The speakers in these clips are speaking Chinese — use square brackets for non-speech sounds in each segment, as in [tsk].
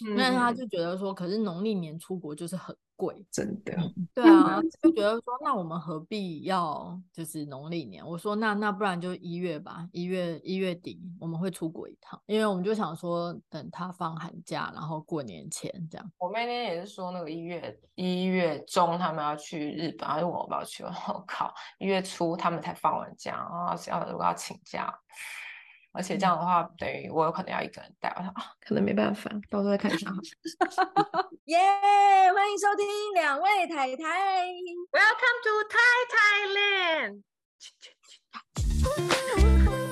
因为他就觉得说，可是农历年出国就是很贵，真的。对啊，就觉得说，那我们何必要就是农历年？我说那那不然就一月吧，一月一月底我们会出国一趟，因为我们就想说等他放寒假，然后过年前这样。我妹那天也是说那个一月一月中他们要去日本，还是我不要去？我靠，一月初他们才放完假啊，要如果要请假。而且这样的话，嗯、等于我有可能要一个人带。我说啊，可能没办法，到时候再看一下。[laughs] 耶！yeah, 欢迎收听两位太太，Welcome to Thai Thailand。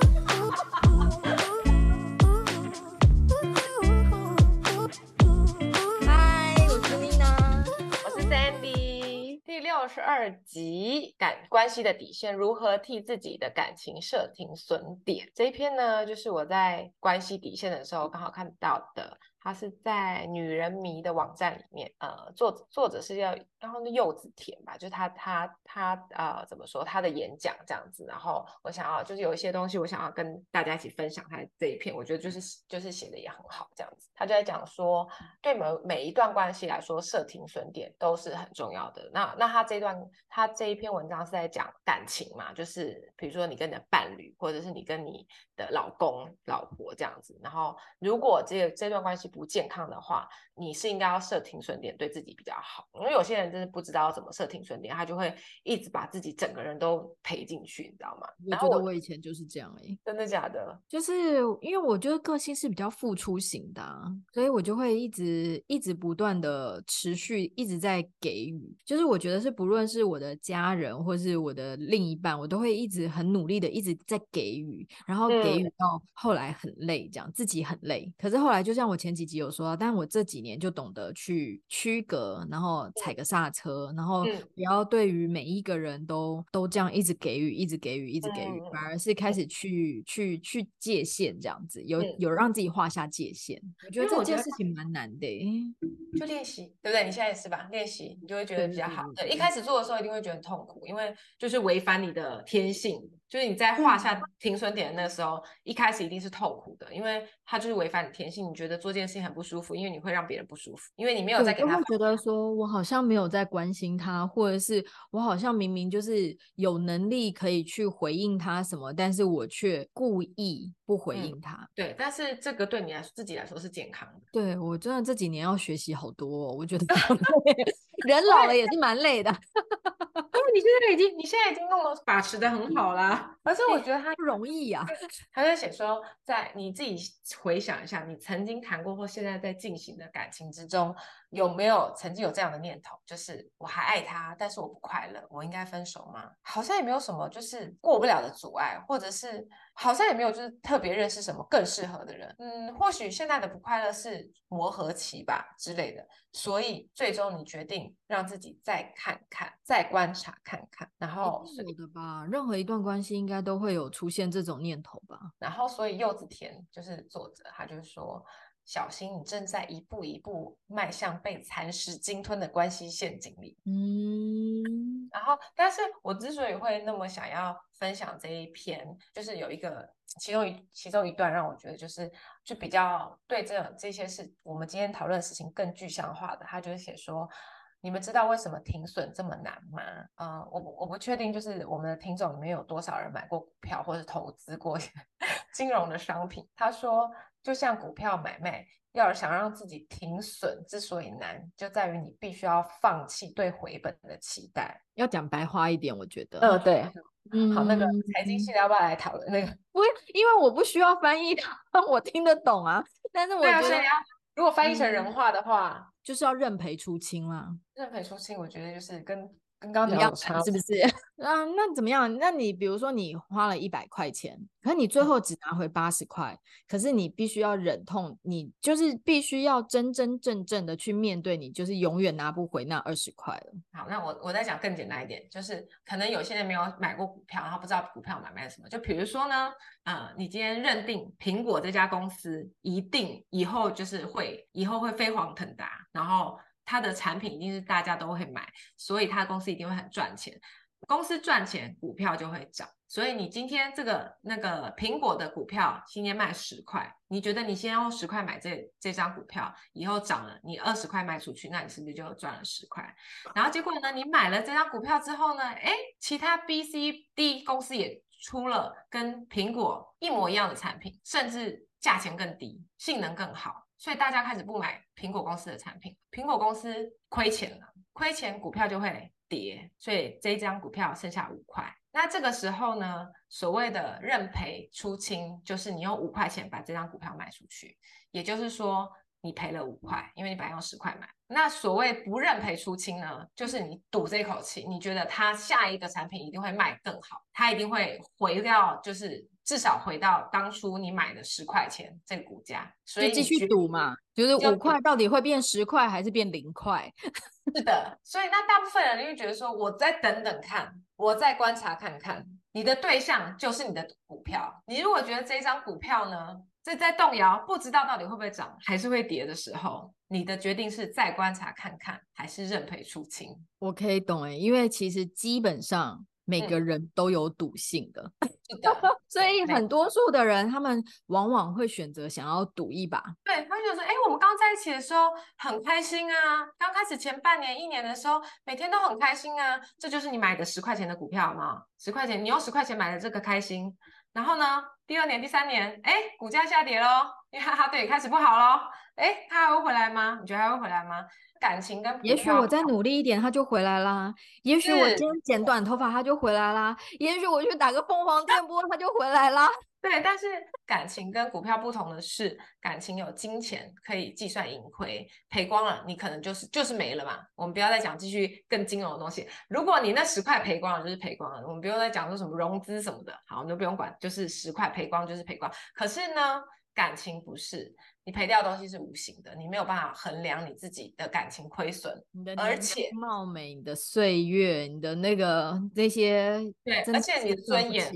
二十二集感关系的底线，如何替自己的感情设停损点？这一篇呢，就是我在关系底线的时候刚好看到的。它是在女人迷的网站里面，呃，作者作者是要，然后那柚子甜吧，就是他他他呃怎么说他的演讲这样子，然后我想要就是有一些东西我想要跟大家一起分享他这一篇，我觉得就是就是写的也很好这样子，他就在讲说对每每一段关系来说设停损点都是很重要的。那那他这段他这一篇文章是在讲感情嘛，就是比如说你跟你的伴侣，或者是你跟你的老公老婆这样子，然后如果这这段关系不健康的话，你是应该要设停损点，对自己比较好。因为有些人真的不知道怎么设停损点，他就会一直把自己整个人都赔进去，你知道吗？我觉得我以前就是这样哎、欸，真的假的？就是因为我觉得个性是比较付出型的、啊，所以我就会一直一直不断的持续一直在给予。就是我觉得是不论是我的家人或是我的另一半，我都会一直很努力的一直在给予，然后给予到后来很累，这样、嗯、自己很累。可是后来就像我前几集有说。但我这几年就懂得去区隔，然后踩个刹车，然后不要对于每一个人都都这样一直给予，一直给予，一直给予，反而是开始去去去界限这样子，有有让自己画下界限。我觉得这件事情蛮难的，[laughs] 就练习，对不对？你现在也是吧？练习你就会觉得比较好。对，一开始做的时候一定会觉得很痛苦，因为就是违反你的天性。就是你在画下停损点的那个时候，嗯、一开始一定是痛苦的，因为它就是违反你天性。你觉得做这件事情很不舒服，因为你会让别人不舒服，因为你没有在给他。会觉得说我好像没有在关心他，或者是我好像明明就是有能力可以去回应他什么，但是我却故意不回应他。嗯、对，但是这个对你来说自己来说是健康的。对，我真的这几年要学习好多，哦，我觉得 [laughs] [laughs] 人老了也是蛮累的。你现在已经，你现在已经弄得把持的很好啦。[laughs] 而且我觉得他不容易呀。他在写说，在你自己回想一下，你曾经谈过或现在在进行的感情之中，有没有曾经有这样的念头？就是我还爱他，但是我不快乐，我应该分手吗？好像也没有什么，就是过不了的阻碍，或者是好像也没有，就是特别认识什么更适合的人。嗯，或许现在的不快乐是磨合期吧之类的。所以最终你决定让自己再看看，再观察看看，然后是的吧？任何一段关系应该都会有出现这种念头吧？然后所以柚子甜就是作者，他就说。小心，你正在一步一步迈向被蚕食鲸吞的关系陷阱里。嗯，然后，但是我之所以会那么想要分享这一篇，就是有一个其中一其中一段让我觉得就是就比较对这这些事，我们今天讨论的事情更具象化的。他就是写说，你们知道为什么停损这么难吗？呃，我我不确定，就是我们的听众里面有多少人买过股票或者投资过 [laughs] 金融的商品。他说。就像股票买卖，要想让自己停损，之所以难，就在于你必须要放弃对回本的期待。要讲白话一点，我觉得，呃，对，[laughs] 嗯，好，那个财经系的要不要来讨论那个？[laughs] 不，因为我不需要翻译，[laughs] 我听得懂啊。但是我觉得，如果翻译成人话的话，嗯，就是要认赔出清啦。认赔出清，我觉得就是跟。跟刚刚讲是不是？[laughs] 啊，那怎么样？那你比如说你花了一百块钱，可是你最后只拿回八十块，嗯、可是你必须要忍痛，你就是必须要真真正正的去面对，你就是永远拿不回那二十块了。好，那我我再讲更简单一点，就是可能有些人没有买过股票，然后不知道股票买卖什么。就比如说呢，啊、呃，你今天认定苹果这家公司一定以后就是会以后会飞黄腾达，然后。它的产品一定是大家都会买，所以它的公司一定会很赚钱。公司赚钱，股票就会涨。所以你今天这个那个苹果的股票今天卖十块，你觉得你先用十块买这这张股票，以后涨了，你二十块卖出去，那你是不是就赚了十块？然后结果呢，你买了这张股票之后呢，诶，其他 B、C、D 公司也出了跟苹果一模一样的产品，甚至价钱更低，性能更好，所以大家开始不买苹果公司的产品，苹果公司亏钱了，亏钱股票就会跌，所以这一张股票剩下五块。那这个时候呢，所谓的认赔出清，就是你用五块钱把这张股票卖出去，也就是说你赔了五块，因为你本来用十块买。那所谓不认赔出清呢，就是你赌这口气，你觉得它下一个产品一定会卖更好，它一定会回到，就是至少回到当初你买的十块钱这个股价，所以继续赌嘛，就是五块到底会变十块还是变零块？[laughs] 是的，所以那大部分人就会觉得说，我再等等看。我再观察看看，你的对象就是你的股票。你如果觉得这张股票呢，这在动摇，不知道到底会不会涨，还是会跌的时候，你的决定是再观察看看，还是认赔出清？我可以懂诶，因为其实基本上。每个人都有赌性的，[laughs] 嗯、所以很多数的人，他们往往会选择想要赌一把。对，他就说：“哎，我们刚在一起的时候很开心啊，刚开始前半年、一年的时候，每天都很开心啊。这就是你买的十块钱的股票吗？十块钱，你用十块钱买的这个开心。然后呢，第二年、第三年，哎，股价下跌喽，因为它对开始不好喽。哎，他还会回来吗？你觉得还会回来吗？”感情跟也许我再努力一点，他就回来啦。也许我今天剪短头发，他就回来啦。也许我去打个凤凰电波，他就回来啦。[laughs] 对，但是感情跟股票不同的是，感情有金钱可以计算盈亏，赔光了你可能就是就是没了嘛。我们不要再讲继续更金融的东西。如果你那十块赔光了，就是赔光了。我们不用再讲说什么融资什么的，好，我们就不用管，就是十块赔光就是赔光。可是呢，感情不是。你赔掉的东西是无形的，你没有办法衡量你自己的感情亏损，你的而且貌美、你的岁月、你的那个那些，对，而且你的尊严，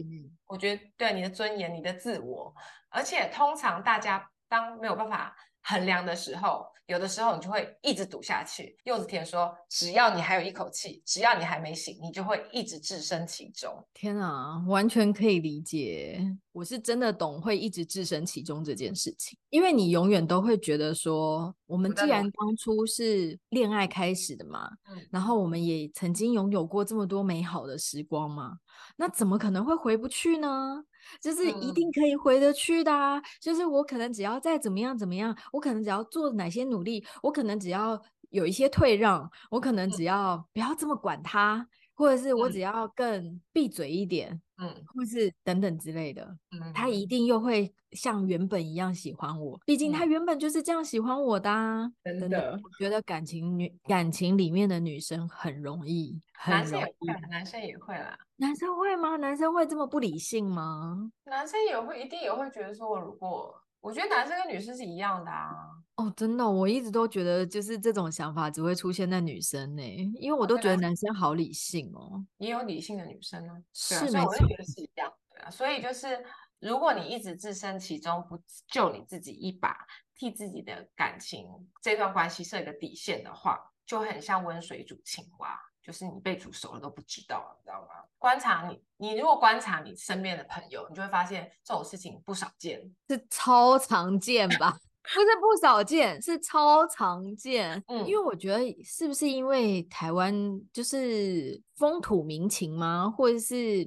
我觉得对你的尊严、你的自我，而且通常大家当没有办法。衡量的时候，有的时候你就会一直赌下去。柚子甜说：“只要你还有一口气，只要你还没醒，你就会一直置身其中。”天啊，完全可以理解。我是真的懂会一直置身其中这件事情，因为你永远都会觉得说，我们既然当初是恋爱开始的嘛，然后我们也曾经拥有过这么多美好的时光嘛，那怎么可能会回不去呢？就是一定可以回得去的啊！嗯、就是我可能只要再怎么样怎么样，我可能只要做哪些努力，我可能只要有一些退让，我可能只要不要这么管他，或者是我只要更闭嘴一点。嗯，或是等等之类的，嗯，他一定又会像原本一样喜欢我，毕竟他原本就是这样喜欢我的啊。真的，的，我觉得感情女感情里面的女生很容易，很容易，男生男生也会啦。男生会吗？男生会这么不理性吗？男生也会，一定也会觉得说，我如果。我觉得男生跟女生是一样的啊！哦，真的，我一直都觉得就是这种想法只会出现在女生呢，因为我都觉得男生好理性哦。也有理性的女生呢，是没错，我也觉得是一样。的啊，所以就是如果你一直置身其中，不救你自己一把，替自己的感情这段关系设一个底线的话，就很像温水煮青蛙。就是你被煮熟了都不知道，你知道吗？观察你，你如果观察你身边的朋友，你就会发现这种事情不少见，是超常见吧？[laughs] 不是不少见，是超常见。嗯，因为我觉得是不是因为台湾就是风土民情吗？或者是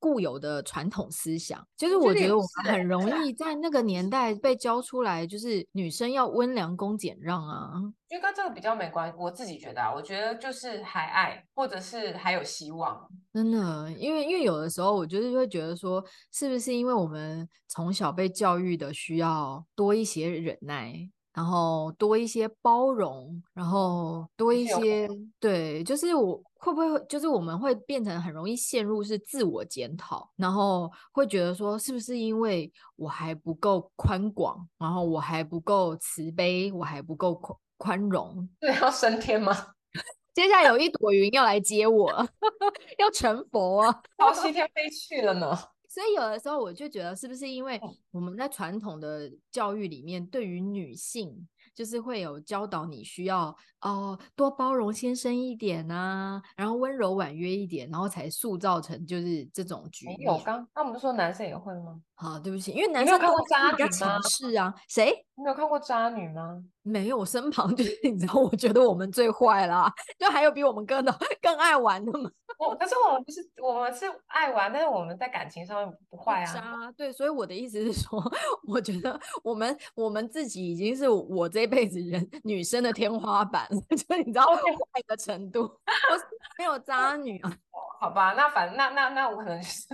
固有的传统思想？就是我觉得我们很容易在那个年代被教出来，就是女生要温良恭俭让啊。就跟这个比较没关系，我自己觉得啊，我觉得就是还爱，或者是还有希望。真的，因为因为有的时候，我就是会觉得说，是不是因为我们从小被教育的需要多一些忍耐。然后多一些包容，然后多一些对，就是我会不会就是我们会变成很容易陷入是自我检讨，然后会觉得说是不是因为我还不够宽广，然后我还不够慈悲，我还不够宽宽容，对，要升天吗？[laughs] 接下来有一朵云要来接我，[laughs] 要成佛啊，到西天飞去了呢。所以有的时候我就觉得，是不是因为我们在传统的教育里面，对于女性就是会有教导你需要哦、呃、多包容先生一点啊，然后温柔婉约一点，然后才塑造成就是这种局面。有刚，那我们不是说男生也会吗？好，对不起，因为男生看过渣女吗？强势啊，谁？你没有看过渣女吗？没有，我身旁就是 [laughs] 你知道，我觉得我们最坏啦，就还有比我们更的 [laughs] 更爱玩的吗？我可是我们不是，我们是爱玩，但是我们在感情上面不坏啊。渣，对，所以我的意思是说，[laughs] 我觉得我们我们自己已经是我这辈子人女生的天花板，就你知道坏的程度，我没有渣女啊。好吧，那反正那那那我可能是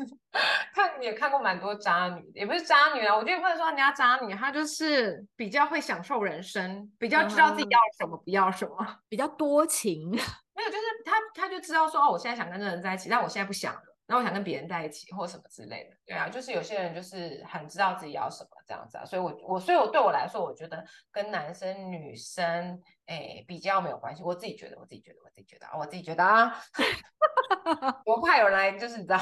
看也看过蛮多渣女，也不是渣女啊，我觉得不能说人家渣女，她就是比较会享受人生，比较知道自己要什么、嗯、不要什么，比较多情。[laughs] 没有，就是她她就知道说哦，我现在想跟这个人在一起，但我现在不想了，然后我想跟别人在一起或什么之类的。对啊，就是有些人就是很知道自己要什么这样子啊，所以我我所以我对我来说，我觉得跟男生女生诶、欸、比较没有关系，我自己觉得，我自己觉得，我自己觉得啊，我自己觉得啊。[laughs] 我怕有人来，就是你知道，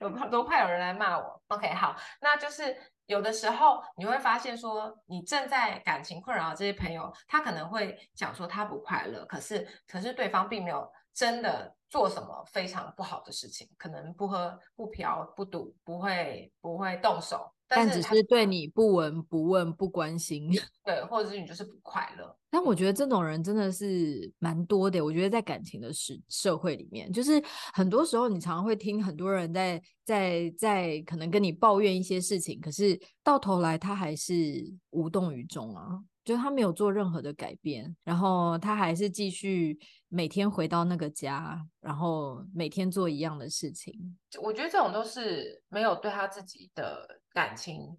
有怕都怕有人来骂我。OK，好，那就是有的时候你会发现说，你正在感情困扰这些朋友，他可能会讲说他不快乐，可是可是对方并没有真的做什么非常不好的事情，可能不喝不嫖不赌，不会不会动手。但只是对你不闻不问不关心，[laughs] 对，或者是你就是不快乐。但我觉得这种人真的是蛮多的。我觉得在感情的社社会里面，就是很多时候你常常会听很多人在在在可能跟你抱怨一些事情，可是到头来他还是无动于衷啊，就他没有做任何的改变，然后他还是继续每天回到那个家，然后每天做一样的事情。我觉得这种都是没有对他自己的。感情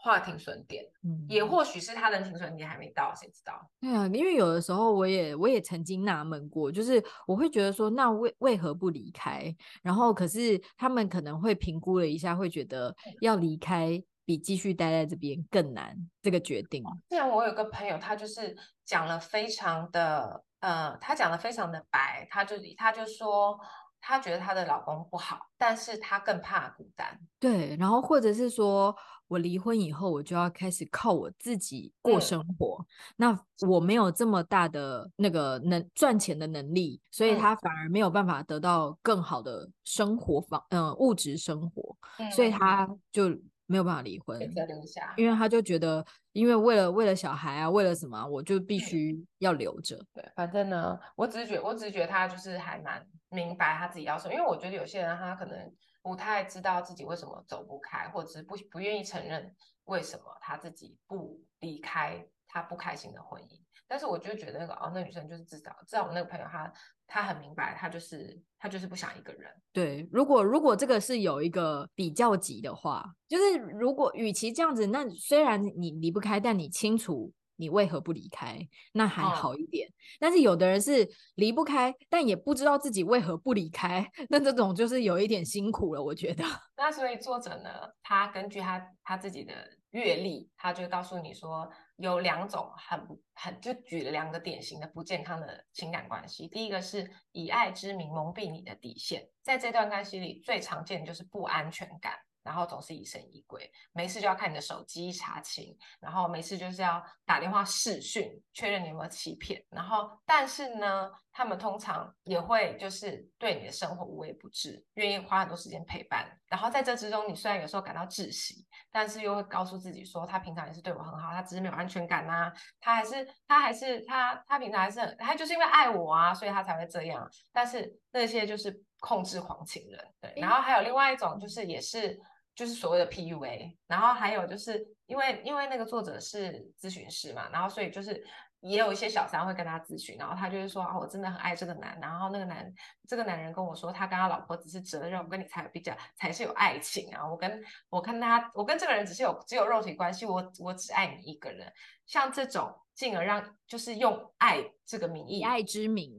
划停损点，嗯，也或许是他的停损点还没到，谁知道？对啊，因为有的时候我也我也曾经纳闷过，就是我会觉得说，那为为何不离开？然后可是他们可能会评估了一下，会觉得要离开比继续待在这边更难，这个决定。既然我有个朋友，他就是讲了非常的，呃，他讲的非常的白，他就他就说。她觉得她的老公不好，但是她更怕孤单。对，然后或者是说我离婚以后，我就要开始靠我自己过生活。嗯、那我没有这么大的那个能赚钱的能力，所以她反而没有办法得到更好的生活方，嗯、呃，物质生活，嗯、所以她就没有办法离婚，留下，因为他就觉得，因为为了为了小孩啊，为了什么，我就必须要留着。对，反正呢，我只是觉得，我只是觉得他就是还蛮。明白他自己要什么，因为我觉得有些人他可能不太知道自己为什么走不开，或者是不不愿意承认为什么他自己不离开他不开心的婚姻。但是我就觉得那个哦，那女生就是至少至少我那个朋友他他很明白，他就是他就是不想一个人。对，如果如果这个是有一个比较级的话，就是如果与其这样子，那虽然你离不开，但你清楚。你为何不离开？那还好一点。哦、但是有的人是离不开，但也不知道自己为何不离开，[laughs] 那这种就是有一点辛苦了，我觉得。那所以作者呢，他根据他他自己的阅历，他就告诉你说，有两种很很就举了两个典型的不健康的情感关系。第一个是以爱之名蒙蔽你的底线，在这段关系里最常见的就是不安全感。然后总是疑神疑鬼，没事就要看你的手机查勤，然后没事就是要打电话视讯确认你有没有欺骗。然后，但是呢，他们通常也会就是对你的生活无微不至，愿意花很多时间陪伴。然后在这之中，你虽然有时候感到窒息，但是又会告诉自己说，他平常也是对我很好，他只是没有安全感呐、啊，他还是他还是他他平常还是很他就是因为爱我啊，所以他才会这样。但是那些就是控制狂情人，对。然后还有另外一种就是也是。就是所谓的 PUA，然后还有就是因为因为那个作者是咨询师嘛，然后所以就是也有一些小三会跟他咨询，然后他就是说啊，我真的很爱这个男，然后那个男这个男人跟我说，他跟他老婆只是责任，我跟你才比较才是有爱情啊，我跟我跟他我跟这个人只是有只有肉体关系，我我只爱你一个人，像这种进而让就是用爱这个名义，以爱之名，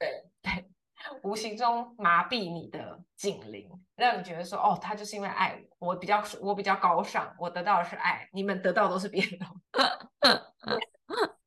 对 [laughs] 对。无形中麻痹你的警铃，让你觉得说，哦，他就是因为爱我，我比较我比较高尚，我得到的是爱，你们得到的都是别的。[laughs]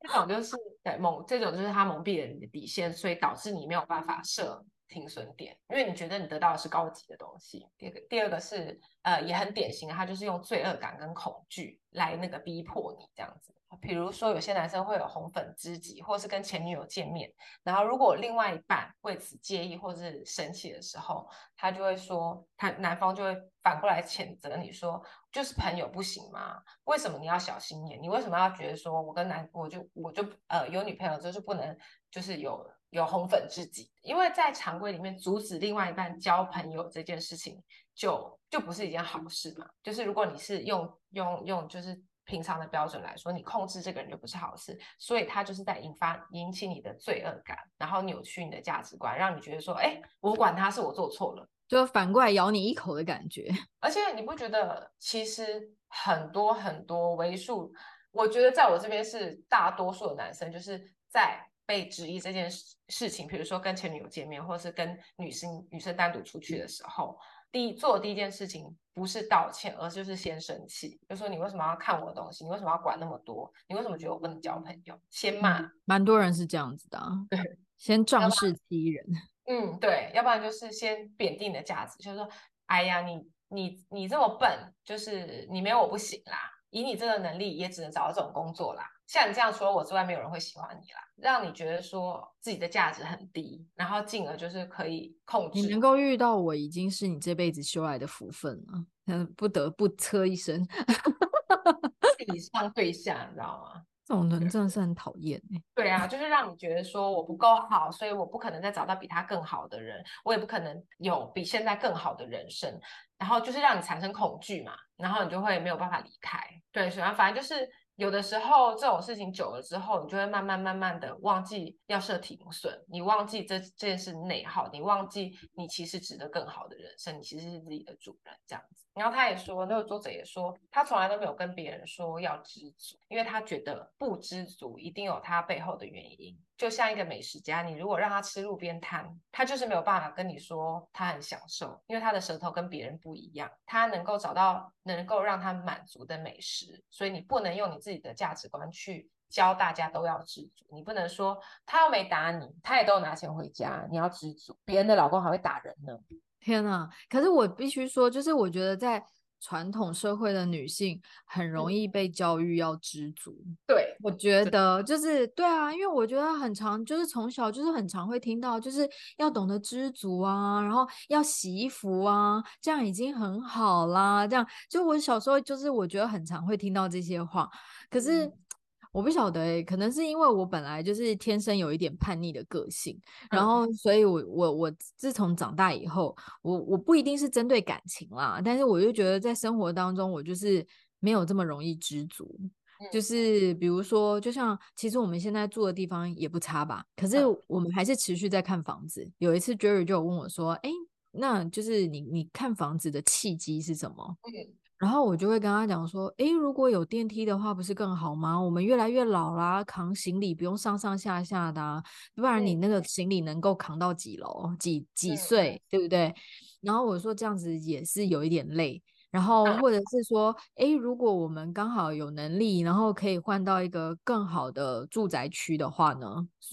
这种就是对蒙，这种就是他蒙蔽了你的底线，所以导致你没有办法设停损点，因为你觉得你得到的是高级的东西。第二个，第二个是呃也很典型，他就是用罪恶感跟恐惧来那个逼迫你这样子。比如说有些男生会有红粉知己，或是跟前女友见面，然后如果另外一半为此介意或是生气的时候，他就会说，他男方就会反过来谴责你说，就是朋友不行吗？为什么你要小心眼？你为什么要觉得说我跟男我就我就呃有女朋友就是不能就是有有红粉知己？因为在常规里面阻止另外一半交朋友这件事情就就不是一件好事嘛。就是如果你是用用用就是。平常的标准来说，你控制这个人就不是好事，所以他就是在引发引起你的罪恶感，然后扭曲你的价值观，让你觉得说，哎，我管他是我做错了，就反过来咬你一口的感觉。[laughs] 而且你不觉得，其实很多很多为数，我觉得在我这边是大多数的男生，就是在被质疑这件事事情，比如说跟前女友见面，或者是跟女生女生单独出去的时候。第一做的第一件事情不是道歉，而就是先生气，就说你为什么要看我的东西？你为什么要管那么多？你为什么觉得我不能交朋友？先骂，嗯，蛮多人是这样子的，啊对，先仗势欺人。[laughs] 嗯，对，要不然就是先贬低你的价值，就是说，哎呀，你你你这么笨，就是你没有我不行啦，以你这个能力也只能找到这种工作啦。像你这样除了我之外，没有人会喜欢你啦，让你觉得说自己的价值很低，然后进而就是可以控制。你能够遇到我，已经是你这辈子修来的福分了。嗯，不得不车一声，以 [laughs] 上对象，你知道吗？这种人真的是很讨厌哎。对啊，就是让你觉得说我不够好，所以我不可能再找到比他更好的人，我也不可能有比现在更好的人生，然后就是让你产生恐惧嘛，然后你就会没有办法离开。对，所以反正就是。有的时候这种事情久了之后，你就会慢慢慢慢的忘记要设停损，你忘记这这件事内耗，你忘记你其实值得更好的人生，你其实是自己的主人这样子。然后他也说，那个作者也说，他从来都没有跟别人说要知足，因为他觉得不知足一定有他背后的原因。就像一个美食家，你如果让他吃路边摊，他就是没有办法跟你说他很享受，因为他的舌头跟别人不一样，他能够找到能够让他满足的美食，所以你不能用你自己的价值观去教大家都要知足，你不能说他又没打你，他也都拿钱回家，你要知足，别人的老公还会打人呢，天哪！可是我必须说，就是我觉得在。传统社会的女性很容易被教育要知足，对，我觉得就是对啊，因为我觉得很常，就是从小就是很常会听到，就是要懂得知足啊，然后要洗衣服啊，这样已经很好啦。这样就我小时候就是我觉得很常会听到这些话，可是。嗯我不晓得欸，可能是因为我本来就是天生有一点叛逆的个性，然后所以我我我自从长大以后，我我不一定是针对感情啦，但是我就觉得在生活当中，我就是没有这么容易知足。就是比如说，就像其实我们现在住的地方也不差吧，可是我们还是持续在看房子。有一次 Jerry 就有问我说：“欸，那就是你你看房子的契机是什么？”然后我就会跟他讲说，诶，如果有电梯的话，不是更好吗？我们越来越老啦，扛行李不用上上下下的啊，不然你那个行李能够扛到几楼、几几岁，对不对？然后我说这样子也是有一点累。然后或者是说，诶，如果我们刚好有能力，然后可以换到一个更好的住宅区的话呢，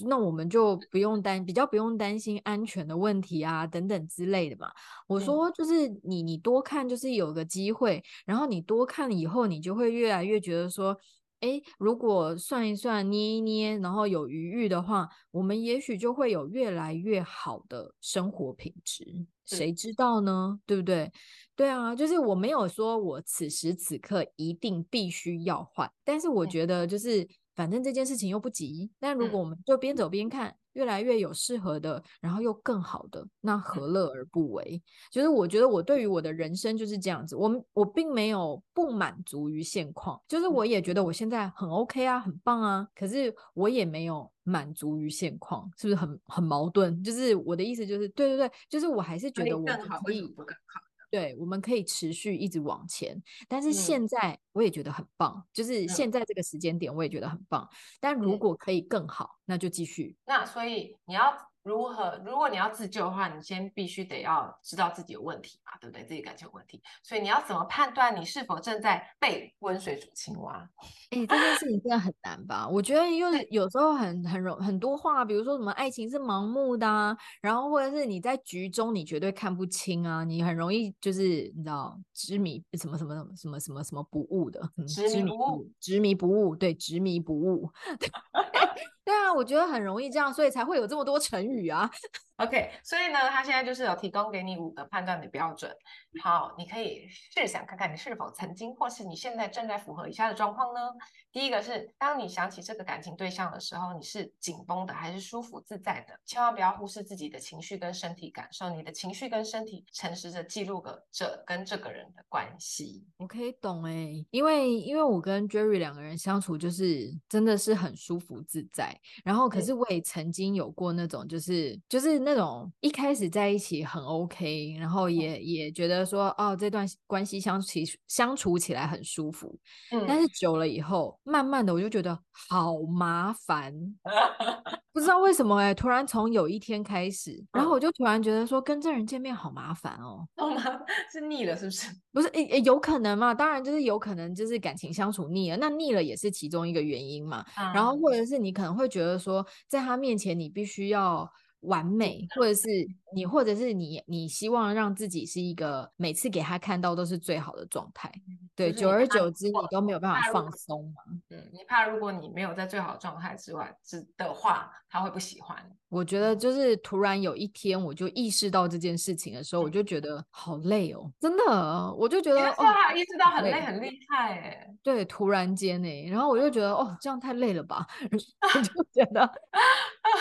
那我们就不用担，比较不用担心安全的问题啊，等等之类的嘛。我说就是你，你多看就是有个机会，然后你多看以后，你就会越来越觉得说，诶，如果算一算，捏一捏，然后有余裕的话，我们也许就会有越来越好的生活品质。谁知道呢？对不对？对啊，就是我没有说我此时此刻一定必须要换，但是我觉得就是反正这件事情又不急。但如果我们就边走边看，越来越有适合的，然后又更好的，那何乐而不为？就是我觉得我对于我的人生就是这样子，我我并没有不满足于现况，就是我也觉得我现在很 OK 啊，很棒啊，可是我也没有满足于现况，是不是很很矛盾？就是我的意思就是，对对对，就是我还是觉得我更好，为什么不更好？对，我们可以持续一直往前，但是现在我也觉得很棒，嗯、就是现在这个时间点我也觉得很棒。但如果可以更好，那就继续。那所以你要如何？如果你要自救的话，你先必须得要知道自己有问题嘛，对不对？自己感情有问题，所以你要怎么判断你是否正在被温水煮青蛙？哎、欸，这件事情真的很难吧？我觉得 [laughs] 因为有时候很很容很多话，比如说什么爱情是盲目的啊，然后或者是你在局中你绝对看不清啊，你很容易就是你知道执迷什么什么什么什么什么什么不悟的，执迷不悟，执迷不悟，对，执迷不悟。[laughs] 对啊，我觉得很容易这样，所以才会有这么多成语啊。OK，所以呢，他现在就是有提供给你五个判断的标准。好，你可以试想看看你是否曾经或是你现在正在符合以下的状况呢？第一个是，当你想起这个感情对象的时候，你是紧绷的还是舒服自在的？千万不要忽视自己的情绪跟身体感受，你的情绪跟身体诚实的记录着这跟这个人的关系。我可以懂哎、欸，因为因为我跟 Jerry 两个人相处就是真的是很舒服自在，然后可是我也曾经有过那种就是就是。那种一开始在一起很 OK，然后也也觉得说哦，这段关系相处相处起来很舒服，嗯，但是久了以后，慢慢的我就觉得好麻烦，[laughs] 不知道为什么哎、欸，突然从有一天开始，然后我就突然觉得说跟这人见面好麻烦哦，好麻烦，是腻了是不是？不是，诶诶，有可能嘛？当然就是有可能就是感情相处腻了，那腻了也是其中一个原因嘛。嗯、然后或者是你可能会觉得说，在他面前你必须要。完美，或者是你，或者是你，你希望让自己是一个每次给他看到都是最好的状态。对，久而久之，你都没有办法放松嘛。嗯，你怕如果你没有在最好的状态之外之的话，他会不喜欢。我觉得就是突然有一天，我就意识到这件事情的时候，我就觉得好累哦，真的，我就觉得哦，意识到很累，很厉害哎。对，突然间哎，然后我就觉得哦，这样太累了吧，[laughs] 我 [laughs] 就觉得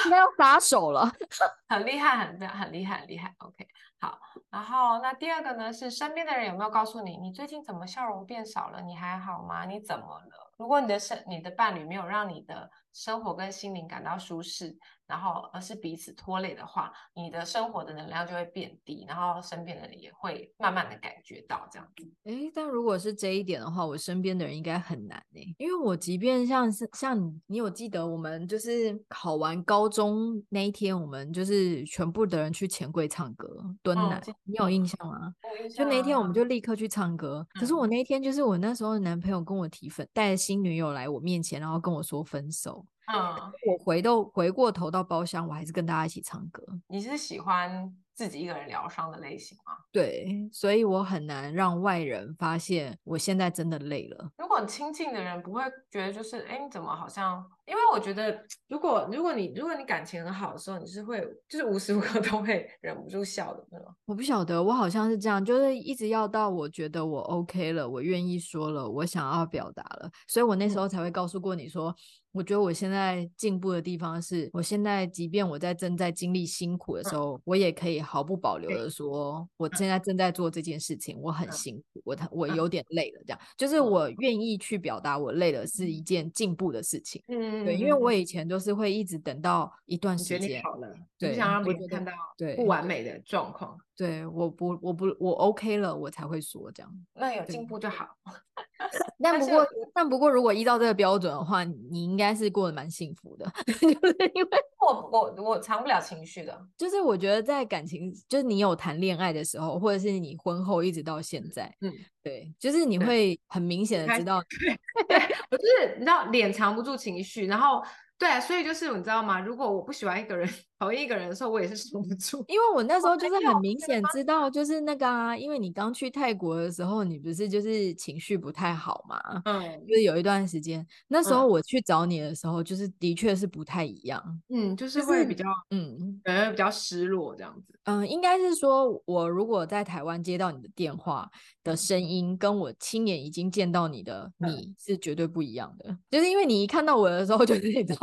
应该要撒手了。[laughs] 很厉害，很很厉害，很厉害。OK，好。然后那第二个呢，是身边的人有没有告诉你，你最近怎么笑容变少了？你还好吗？你怎么了？如果你的身你的伴侣没有让你的生活跟心灵感到舒适，然后而是彼此拖累的话，你的生活的能量就会变低，然后身边的人也会慢慢的感觉到这样子。诶，但如果是这一点的话，我身边的人应该很难呢，因为我即便像是像你，你有记得我们就是考完高中那一天，我们就是全部的人去钱柜唱歌蹲奶，嗯、你有印象吗？就那一天我们就立刻去唱歌。可是我那一天就是我那时候的男朋友跟我提分，带着新女友来我面前，然后跟我说分手。嗯，我回到回过头到包厢，我还是跟大家一起唱歌。你是喜欢自己一个人疗伤的类型吗？对，所以我很难让外人发现我现在真的累了。如果很亲近的人不会觉得就是，哎，你怎么好像？因为我觉得，如果如果你如果你感情很好的时候，你是会就是无时无刻 [laughs] 都会忍不住笑的那种。我不晓得，我好像是这样，就是一直要到我觉得我 OK 了，我愿意说了，我想要表达了，所以我那时候才会告诉过你说。嗯我觉得我现在进步的地方是，我现在即便我在正在经历辛苦的时候，嗯、我也可以毫不保留的说，我现在正在做这件事情，嗯、我很辛苦，我我有点累了，这样就是我愿意去表达我累了是一件进步的事情。嗯，对，因为我以前都是会一直等到一段时间好了，对，不想让别人看到不完美的状况。对，我不，我不，我 OK 了，我才会说这样。那有进步就好。[laughs] 但不过，但不过，如果依照这个标准的话，你应该是过得蛮幸福的，[laughs] 就是因为我我我藏不了情绪的。就是我觉得在感情，就是你有谈恋爱的时候，或者是你婚后一直到现在，嗯，对，就是你会很明显的知道，对，对，我就是你知道脸藏不住情绪，然后。对啊，所以就是你知道吗？如果我不喜欢一个人，讨厌一个人的时候，我也是说不出。因为我那时候就是很明显知道，就是那个啊，因为你刚去泰国的时候，你不是就是情绪不太好嘛？嗯，就是有一段时间，那时候我去找你的时候，就是的确是不太一样。嗯，就是会比较，嗯，感觉比较失落这样子。嗯，应该是说，我如果在台湾接到你的电话的声音，跟我亲眼已经见到你的，你是绝对不一样的。就是因为你一看到我的时候，[laughs] 就是那种。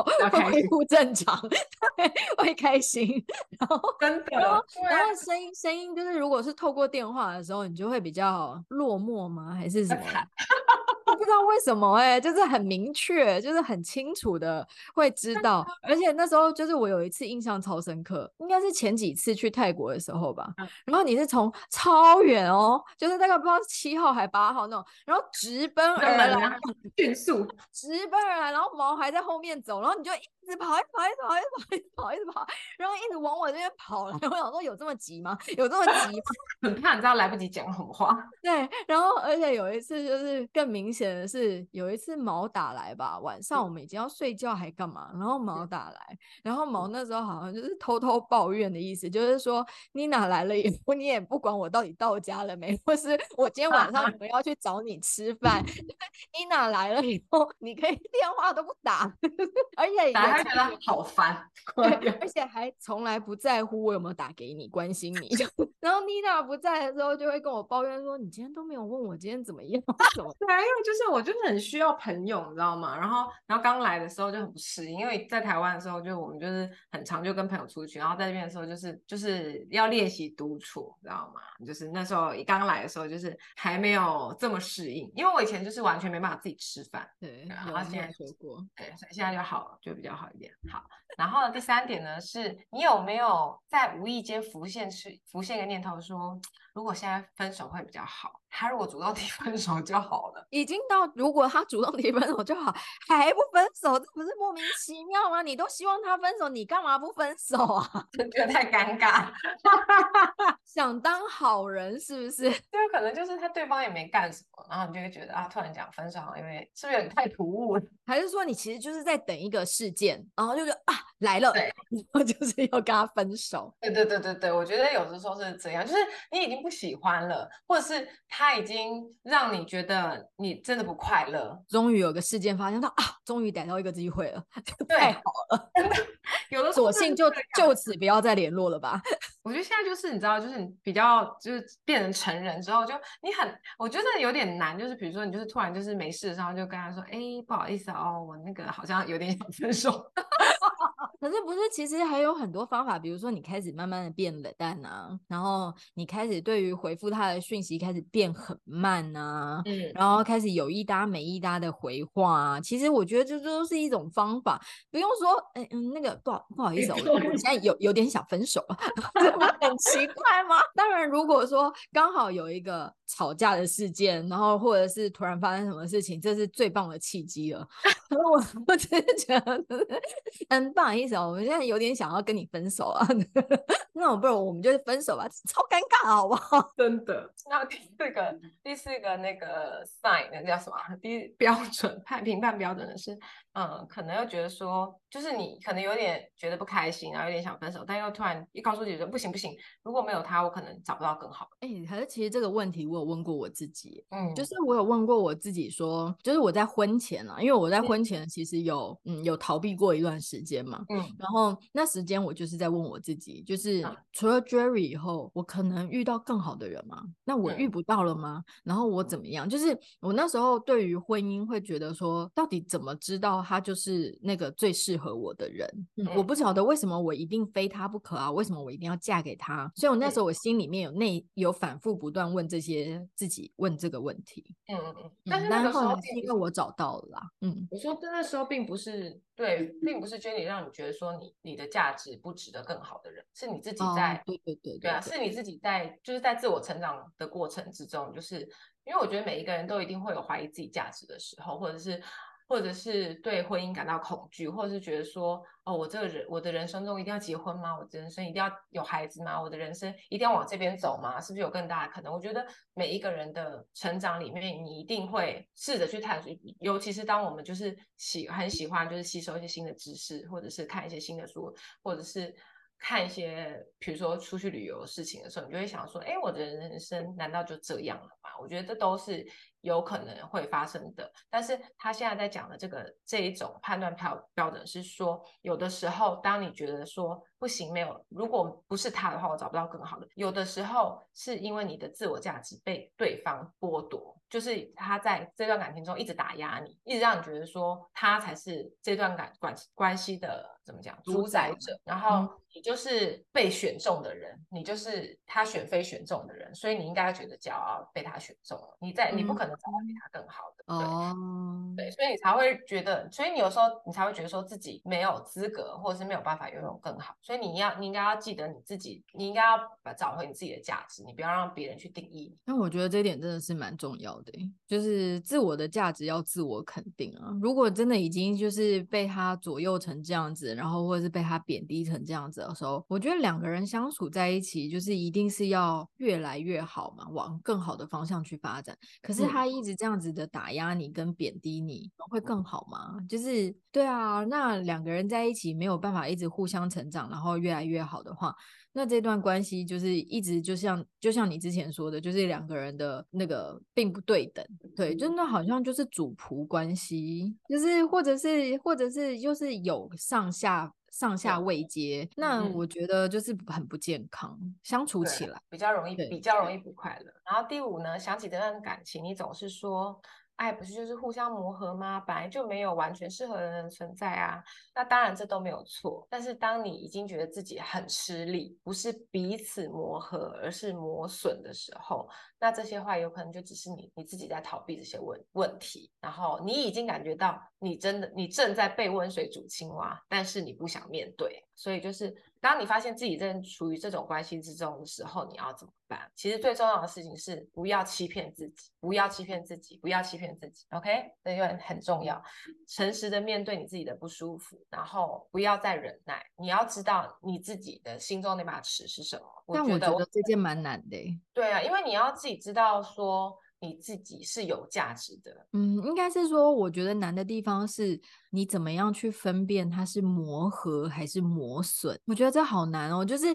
恢复正常，[laughs] 会开心，然后 [laughs] 真的，然后声音声音就是，如果是透过电话的时候，你就会比较落寞吗？还是什么？[laughs] 不不知道为什么哎、欸，就是很明确，就是很清楚的会知道。而且那时候就是我有一次印象超深刻，应该是前几次去泰国的时候吧。然后你是从超远哦，就是大概不知道七号还八号那种，然后直奔而来，[laughs] 迅速直奔而来，然后毛还在后面走，然后你就一直跑，一直跑，一直跑，一直跑，一直跑，一直跑，然后一直往我这边跑。[laughs] 然后我想说，有这么急吗？有这么急吗？[laughs] 很怕你知道来不及讲狠话。对，然后而且有一次就是更明显的是，有一次毛打来吧，晚上我们已经要睡觉还干嘛？然后毛打来，然后毛那时候好像就是偷偷抱怨的意思，就是说妮娜来了以后，你也不管我到底到家了没，或是我今天晚上我要去找你吃饭。[laughs] 妮娜来了以后，你可以电话都不打，而且打他觉得好烦，而且还从来不在乎我有没有打给你，关心你。[laughs] 然后妮娜不在的时候，就会跟我抱怨说：“你今天都没有问我今天怎么样？”怎么？对啊，因为就是我就是很需要朋友，你知道吗？然后，然后刚来的时候就很不适应，因为在台湾的时候，就我们就是很常就跟朋友出去，然后在这边的时候就是就是要练习独处，你知道吗？就是那时候一刚来的时候，就是还没有这么适应，因为我以前就是完全没办法自己吃饭。对，然后现在说过，对，所以现在就好了，就比较好一点。好，然后第三点呢，是你有没有在无意间浮现是浮现一个念头说，如果现在分手会比较好。他如果主动提分手就好了，已经到如果他主动提分手就好，还不分手，这不是莫名其妙吗？你都希望他分手，你干嘛不分手啊？真觉得太尴尬，[laughs] 想当好人是不是？对，可能就是他对方也没干什么，然后你就会觉得啊，突然讲分手，因为是不是有点太突兀了？还是说你其实就是在等一个事件，然后就觉得啊来了，对，然后就是要跟他分手？对对对对对，我觉得有的时候是这样，就是你已经不喜欢了，或者是他。已经让你觉得你真的不快乐，终于有个事件发生到啊，终于逮到一个机会了，[laughs] 对太好了，有的索性就就此不要再联络了吧。[laughs] 我觉得现在就是你知道，就是你比较就是变成成人之后，就你很我觉得有点难，就是比如说你就是突然就是没事的时候就跟他说，哎，不好意思哦，我那个好像有点想分手。[laughs] 可是不是，其实还有很多方法，比如说你开始慢慢的变冷淡啊，然后你开始对于回复他的讯息开始变很慢啊，嗯，然后开始有一搭没一搭的回话啊。其实我觉得这都是一种方法，不用说，哎嗯，那个不好不好意思，我我现在有 [laughs] 有点想分手了，[laughs] 这不很奇怪吗？当然，如果说刚好有一个吵架的事件，然后或者是突然发生什么事情，这是最棒的契机了。[laughs] 我我真的觉得，嗯，不好意思。我们现在有点想要跟你分手啊，[laughs] 那我不如我们就分手吧，超尴尬，好不好？[laughs] 真的。那第四个，第四个那个 sign 那叫什么？第标准判评判标准的是。嗯，可能又觉得说，就是你可能有点觉得不开心，然后有点想分手，但又突然一告诉自己说不行不行，如果没有他，我可能找不到更好。哎、欸，可是其实这个问题我有问过我自己，嗯，就是我有问过我自己说，就是我在婚前啊，因为我在婚前其实有嗯有逃避过一段时间嘛，嗯，然后那时间我就是在问我自己，就是、嗯、除了 Jerry 以后，我可能遇到更好的人吗？那我遇不到了吗？嗯、然后我怎么样？就是我那时候对于婚姻会觉得说，到底怎么知道？他就是那个最适合我的人，嗯，我不晓得为什么我一定非他不可啊？为什么我一定要嫁给他？所以我那时候我心里面有内有反复不断问这些自己问这个问题，嗯嗯嗯。但是那个时候是因为我找到了啦，嗯，我说那时候并不是对，并不是 Jenny 让你觉得说你你的价值不值得更好的人，是你自己在，对对对，对啊，是你自己在就是在自我成长的过程之中，就是因为我觉得每一个人都一定会有怀疑自己价值的时候，或者是。或者是对婚姻感到恐惧，或者是觉得说，哦，我这个人，我的人生中一定要结婚吗？我的人生一定要有孩子吗？我的人生一定要往这边走吗？是不是有更大的可能？我觉得每一个人的成长里面，你一定会试着去探索，尤其是当我们就是喜很喜欢，就是吸收一些新的知识，或者是看一些新的书，或者是看一些，比如说出去旅游的事情的时候，你就会想说，哎，我的人生难道就这样了吗？我觉得这都是。有可能会发生的，但是他现在在讲的这个这一种判断标标准是说，有的时候当你觉得说不行，没有，如果不是他的话，我找不到更好的。有的时候是因为你的自我价值被对方剥夺，就是他在这段感情中一直打压你，一直让你觉得说他才是这段感关关系的怎么讲主宰者，然后你就是被选中的人，你就是他选非选中的人，所以你应该觉得骄傲被他选中了。你在你不可能。能找到比他更好的。哦，对，所以你才会觉得，所以你有时候你才会觉得说自己没有资格，或者是没有办法拥有更好。所以你要，你应该要记得你自己，你应该要把找回你自己的价值，你不要让别人去定义你。那我觉得这一点真的是蛮重要的，就是自我的价值要自我肯定啊。如果真的已经就是被他左右成这样子，然后或者是被他贬低成这样子的时候，我觉得两个人相处在一起，就是一定是要越来越好嘛，往更好的方向去发展。可是他一直这样子的打压你跟贬低你，会更好吗？就是对啊，那两个人在一起没有办法一直互相成长，然后越来越好的话，那这段关系就是一直就像就像你之前说的，就是两个人的那个并不对等，对，真的好像就是主仆关系，就是或者是或者是就是有上下。上下位阶，那我觉得就是很不健康，嗯、相处起来比较容易，比较容易不快乐。然后第五呢，想起这段感情，你总是说。爱不是就是互相磨合吗？本来就没有完全适合的人存在啊。那当然这都没有错。但是当你已经觉得自己很吃力，不是彼此磨合，而是磨损的时候，那这些话有可能就只是你你自己在逃避这些问问题。然后你已经感觉到你真的你正在被温水煮青蛙，但是你不想面对。所以就是当你发现自己正处于这种关系之中的时候，你要怎么办？其实最重要的事情是不要欺骗自己，不要欺骗自己，不要欺骗自己。OK，这就很重要，诚实的面对你自己的不舒服，然后不要再忍耐。你要知道你自己的心中那把尺是什么。但我觉得这件蛮难的。对啊，因为你要自己知道说你自己是有价值的。嗯，应该是说，我觉得难的地方是。你怎么样去分辨它是磨合还是磨损？我觉得这好难哦。就是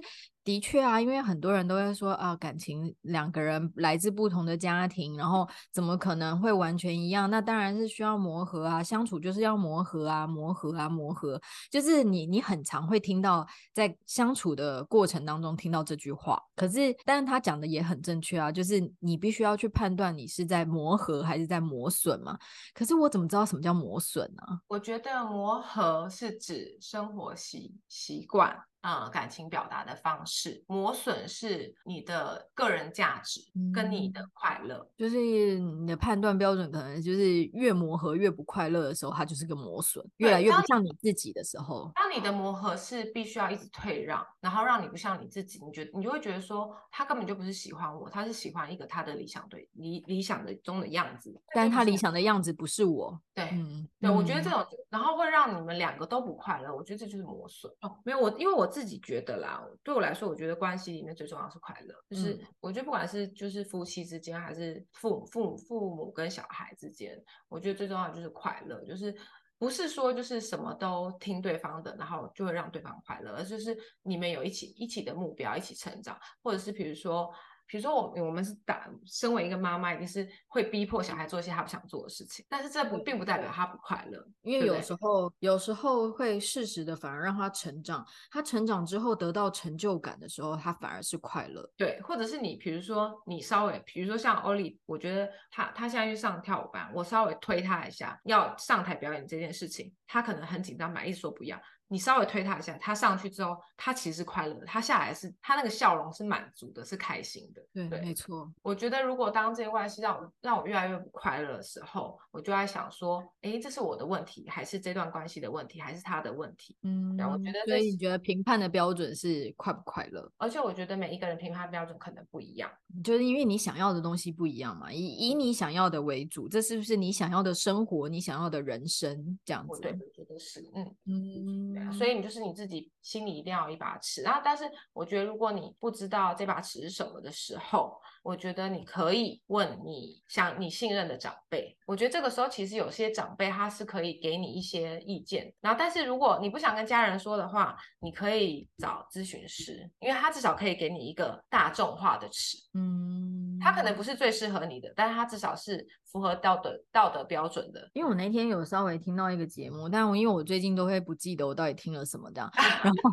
的确啊，因为很多人都会说啊，感情两个人来自不同的家庭，然后怎么可能会完全一样？那当然是需要磨合啊，相处就是要磨合啊，磨合啊，磨合。就是你你很常会听到在相处的过程当中听到这句话，可是但是他讲的也很正确啊，就是你必须要去判断你是在磨合还是在磨损嘛。可是我怎么知道什么叫磨损呢？我。觉得磨合是指生活习习惯。呃，感情表达的方式，磨损是你的个人价值跟你的快乐，嗯，就是你的判断标准，可能就是越磨合越不快乐的时候，它就是个磨损，越来越不像你自己的时候。当你的磨合是必须要一直退让，然后让你不像你自己，你觉得你就会觉得说，他根本就不是喜欢我，他是喜欢一个他的理想对理理想的中的样子，但是他理想的样子不是我。对，嗯，对，我觉得这种，然后会让你们两个都不快乐，我觉得这就是磨损。哦，没有我，因为我自己觉得啦，对我来说，我觉得关系里面最重要是快乐。就是我觉得不管是就是夫妻之间，还是父父父母跟小孩之间，我觉得最重要的就是快乐。就是不是说就是什么都听对方的，然后就会让对方快乐，而就是你们有一起一起的目标，一起成长，或者是比如说。比如说我我们是打，身为一个妈妈，一定是会逼迫小孩做一些他不想做的事情，但是这不并不代表他不快乐，因为有时候有时候会适时的反而让他成长，他成长之后得到成就感的时候，他反而是快乐。对，或者是你比如说你稍微，比如说像欧丽，我觉得他他现在去上跳舞班，我稍微推他一下，要上台表演这件事情，他可能很紧张，满意说不要。你稍微推他一下，他上去之后，他其实是快乐的。他下来是，他那个笑容是满足的，是开心的。对，对没错。我觉得如果当这些关系让我让我越来越不快乐的时候，我就在想说，诶，这是我的问题，还是这段关系的问题，还是他的问题？嗯，然后我觉得，所以你觉得评判的标准是快不快乐？而且我觉得每一个人评判标准可能不一样，就是因为你想要的东西不一样嘛。以以你想要的为主，这是不是你想要的生活，你想要的人生这样子？对，我觉得是。嗯嗯。所以你就是你自己心里一定要有一把尺，然后但是我觉得如果你不知道这把尺是什么的时候，我觉得你可以问你想你信任的长辈。我觉得这个时候其实有些长辈他是可以给你一些意见，然后但是如果你不想跟家人说的话，你可以找咨询师，因为他至少可以给你一个大众化的词。嗯，他可能不是最适合你的，但是他至少是符合道德道德标准的。因为我那天有稍微听到一个节目，但我因为我最近都会不记得我到底听了什么这样，然后。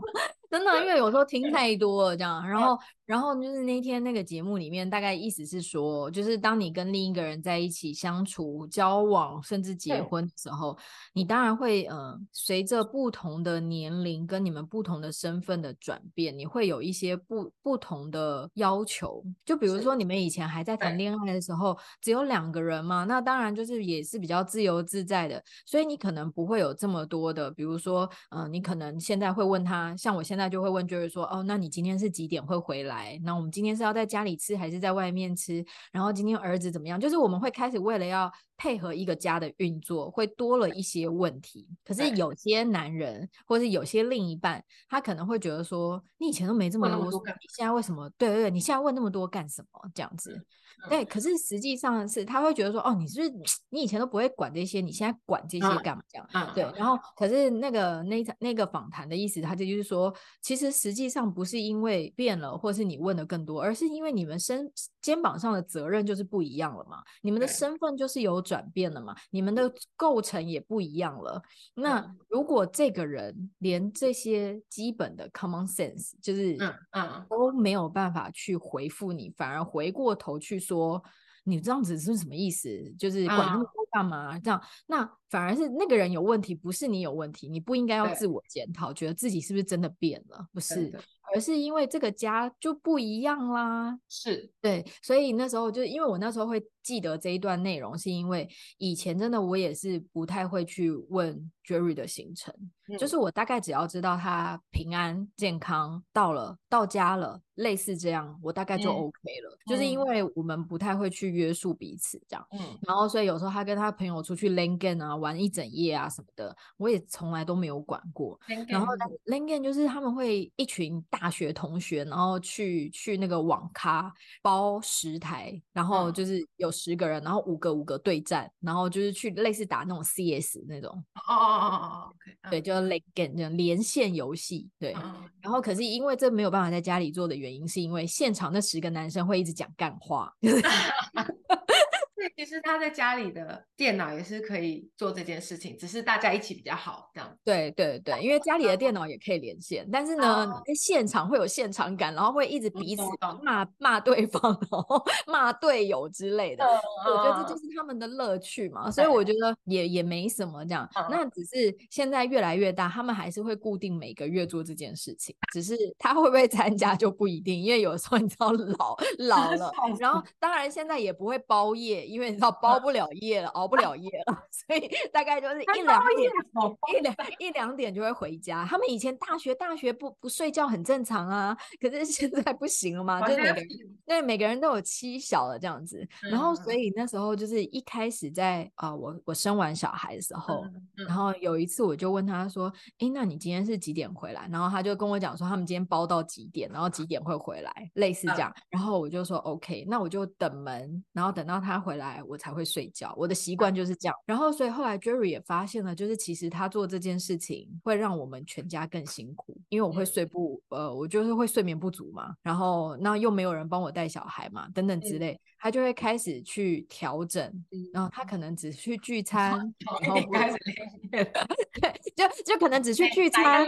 真的，因为有时候听太多了这样，然后。然后就是那天那个节目里面，大概意思是说，就是当你跟另一个人在一起相处、交往，甚至结婚的时候，你当然会呃，随着不同的年龄跟你们不同的身份的转变，你会有一些不不同的要求。就比如说你们以前还在谈恋爱的时候，只有两个人嘛，那当然就是也是比较自由自在的，所以你可能不会有这么多的，比如说，嗯、呃，你可能现在会问他，像我现在就会问，就是说，哦，那你今天是几点会回来？那我们今天是要在家里吃还是在外面吃？然后今天儿子怎么样？就是我们会开始为了要配合一个家的运作，会多了一些问题。可是有些男人或是有些另一半，他可能会觉得说：“你以前都没这么啰嗦，你现在为什么？对对对，你现在问那么多干什么？这样子。”对，可是实际上是他会觉得说，哦，你是不是 [tsk] 你以前都不会管这些，你现在管这些干嘛？这样，嗯、对。然后，可是那个那那个访谈的意思，他就就是说，其实实际上不是因为变了，或是你问的更多，而是因为你们身肩膀上的责任就是不一样了嘛，你们的身份就是有转变了嘛，你们的构成也不一样了。那如果这个人连这些基本的 common sense，就是嗯嗯都没有办法去回复你，反而回过头去说。说你这样子是什么意思？就是管那么多干嘛？这样那反而是那个人有问题，不是你有问题。你不应该要自我检讨，觉得自己是不是真的变了？不是，而是因为这个家就不一样啦。是对，所以那时候就因为我那时候会记得这一段内容，是因为以前真的我也是不太会去问 Jerry 的行程，嗯、就是我大概只要知道他平安健康到了到家了。类似这样，我大概就 OK 了，嗯、就是因为我们不太会去约束彼此这样，嗯，然后所以有时候他跟他朋友出去 Langen 啊玩一整夜啊什么的，我也从来都没有管过。然后 Langen 就是他们会一群大学同学，然后去去那个网咖包十台，然后就是有十个人，然后五个五个对战，然后就是去类似打那种 CS 那种。哦哦哦哦，OK，对，就这样连线游戏，对。嗯、然后可是因为这没有办法在家里做的原因。原因是因为现场那十个男生会一直讲干话。[laughs] 其实他在家里的电脑也是可以做这件事情，只是大家一起比较好这样。对对对，因为家里的电脑也可以连线，但是呢，在现场会有现场感，然后会一直彼此骂骂对方，然后 [laughs] 骂队友之类的。我觉得这就是他们的乐趣嘛，所以我觉得也也没什么这样。那只是现在越来越大，他们还是会固定每个月做这件事情，只是他会不会参加就不一定，因为有时候你知道老老了，[laughs] 然后当然现在也不会包夜，因为。你知道包不了夜了，熬不了夜了，所以大概就是一两点，一两一两点就会回家。他们以前大学大学不不睡觉很正常啊，可是现在不行了嘛，就是每个人对每个人都有妻小了这样子。然后所以那时候就是一开始在啊、呃，我我生完小孩的时候，然后有一次我就问他说：“哎，那你今天是几点回来？”然后他就跟我讲说他们今天包到几点，然后几点会回来，类似这样。然后我就说 OK，那我就等门，然后等到他回来。我才会睡觉，我的习惯就是这样。然后，所以后来 Jerry 也发现了，就是其实他做这件事情会让我们全家更辛苦，因为我会睡不，呃，我就是会睡眠不足嘛。然后，那又没有人帮我带小孩嘛，等等之类，他就会开始去调整。然后他可能只去聚 [laughs] 餐，然后不开始 [laughs] 对，就就可能只去聚餐，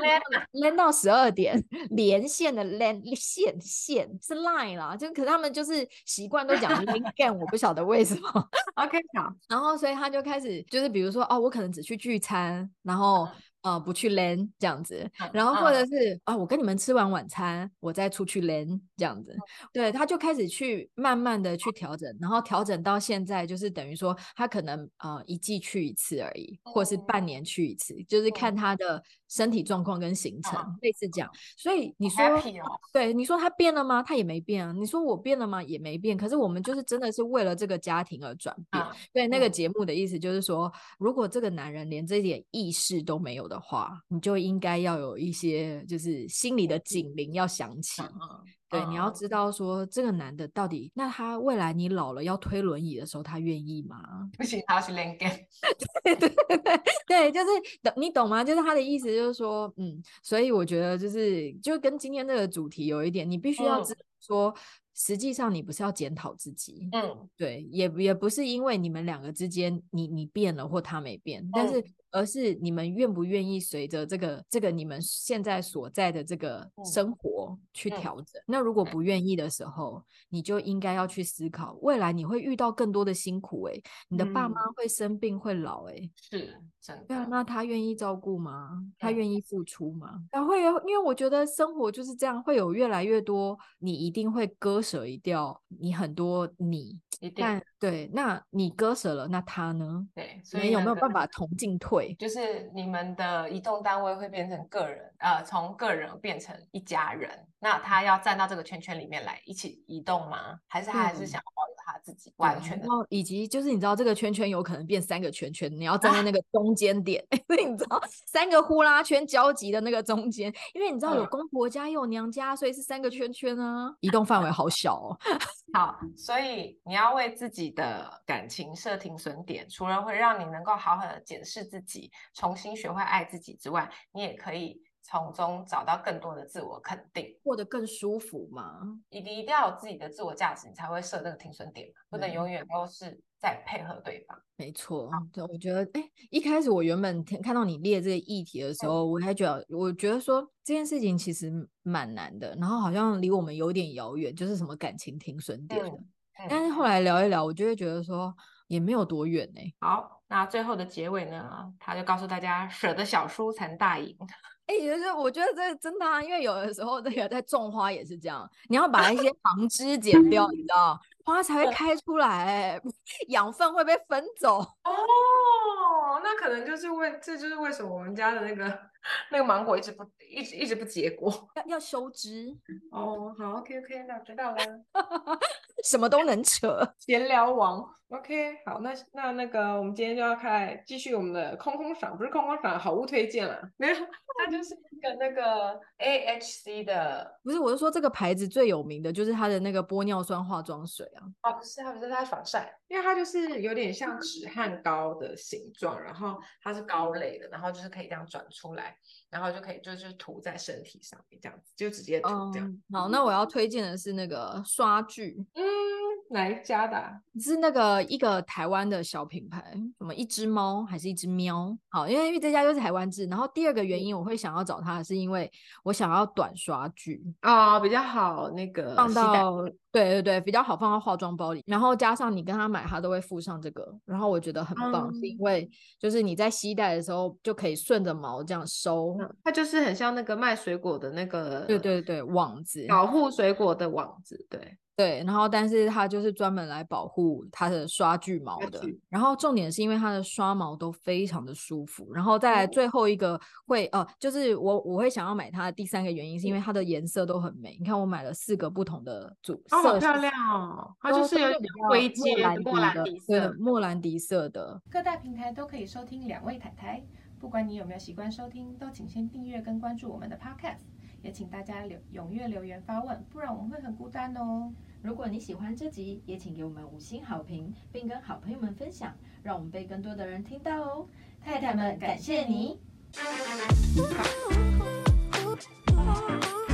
连到十二点，连线的连线线是 Line 啦，就可是他们就是习惯都讲 link game，我不晓得为什么。OK，好，然后所以他就开始就是比如说哦，我可能只去聚餐，然后。呃，不去 LAN 这样子，然后或者。是啊、呃，我跟你们吃完晚餐，我再出去 LAN 这样子，对，他就开始去慢慢的去调整，然后调整到现在就是等于说他可能呃一季去一次而已，或是半年去一次，就是看他的身体状况跟行程，类似这样。所以你说，对，你说他变了吗？他也没变啊。你说我变了吗？也没变。可是我们就是真的是为了这个家庭而转变。对，那个节目的意思就是说，如果这个男人连这点意识都没有的。的话，你就应该要有一些，就是心里的警铃要响起。嗯、对，嗯、你要知道说，这个男的到底，那他未来你老了要推轮椅的时候，他愿意吗？不行，他要去练根。[laughs] 对 [laughs] 对对对，就是懂你懂吗？就是他的意思就是说，嗯，所以我觉得就是就跟今天这个主题有一点，你必须要知道说。嗯实际上你不是要检讨自己，嗯，对，也也不是因为你们两个之间你你变了或他没变，但是。而是你们愿不愿意随着这个这个你们现在所在的这个生活去调整？那如果不愿意的时候，你就应该要去思考，未来你会遇到更多的辛苦、欸。哎，你的爸妈会生病会老、欸，哎，是真的。对啊，那他愿意照顾吗？他愿意付出吗？然后会有，因为我觉得生活就是这样，会有越来越多，你一定会割舍一掉你很多你。一定对，那你割舍了，那他呢？对，所以有没有办法同进退？就是你们的移动单位会变成个人，呃，从个人变成一家人。那他要站到这个圈圈里面来一起移动吗？还是他还是想他自己完全的？然后以及就是你知道这个圈圈有可能变三个圈圈，你要站在那个中间点，[laughs] 你知道 [laughs] 三个呼啦圈交集的那个中间，因为你知道有公婆家又有娘家，所以是三个圈圈啊。移动范围好小哦。[laughs] 好，所以你要为自己的感情设停损点，除了会让你能够好好的检视自己，重新学会爱自己之外，你也可以。从中找到更多的自我肯定，过得更舒服嘛？你你一定要有自己的自我价值，你才会设这个停损点，不能永远都是在配合对方。没错，对，我觉得，哎，一开始我原本看到你列这个议题的时候，我还觉得，我觉得说这件事情其实蛮难的，然后好像离我们有点遥远，就是什么感情停损点。嗯嗯、但是后来聊一聊，我就会觉得说也没有多远呢。好，那最后的结尾呢，他就告诉大家，舍得小输才能大赢。[laughs] 哎、欸，就是我觉得这真的啊，因为有的时候这个在种花也是这样，你要把一些旁枝剪掉，你知道，花才会开出来，[laughs] 养分会被分走。哦，那可能就是为，这就是为什么我们家的那个那个芒果一直不一直一直不结果，要要修枝。哦，好，OK OK，那我知道了。[laughs] 什么都能扯，闲聊王。OK，好，那那那个，我们今天就要开继续我们的空空赏，不是空空赏，好物推荐了。没有，它就是一个那个 [laughs] AHC 的，不是，我是说这个牌子最有名的就是它的那个玻尿酸化妆水啊。哦，不是，它不是，它是防晒，因为它就是有点像止汗膏的形状，然后它是膏类的，然后就是可以这样转出来，然后就可以就是涂在身体上面这样子，就直接涂这样。嗯、好，那我要推荐的是那个刷具。嗯。哪一家的、啊？是那个一个台湾的小品牌，什么一只猫还是一只喵？好，因为因为这家就是台湾制。然后第二个原因，我会想要找它，是因为我想要短刷具啊、哦，比较好那个放到对对对，比较好放到化妆包里。然后加上你跟他买，他都会附上这个。然后我觉得很棒，嗯、是因为就是你在吸带的时候就可以顺着毛这样收、嗯，它就是很像那个卖水果的那个，对对对，网子保护水果的网子，对。对，然后但是它就是专门来保护它的刷具毛的。然后重点是因为它的刷毛都非常的舒服。然后再来最后一个会哦、呃，就是我我会想要买它的第三个原因是因为它的颜色都很美。你看我买了四个不同的组色，哦，好漂亮哦！它就是有点灰阶莫兰迪色，莫兰迪色的。各大平台都可以收听两位太太，不管你有没有习惯收听，都请先订阅跟关注我们的 Podcast。也请大家留踊跃留言发问，不然我们会很孤单哦。如果你喜欢这集，也请给我们五星好评，并跟好朋友们分享，让我们被更多的人听到哦。太太们，感谢你。[laughs]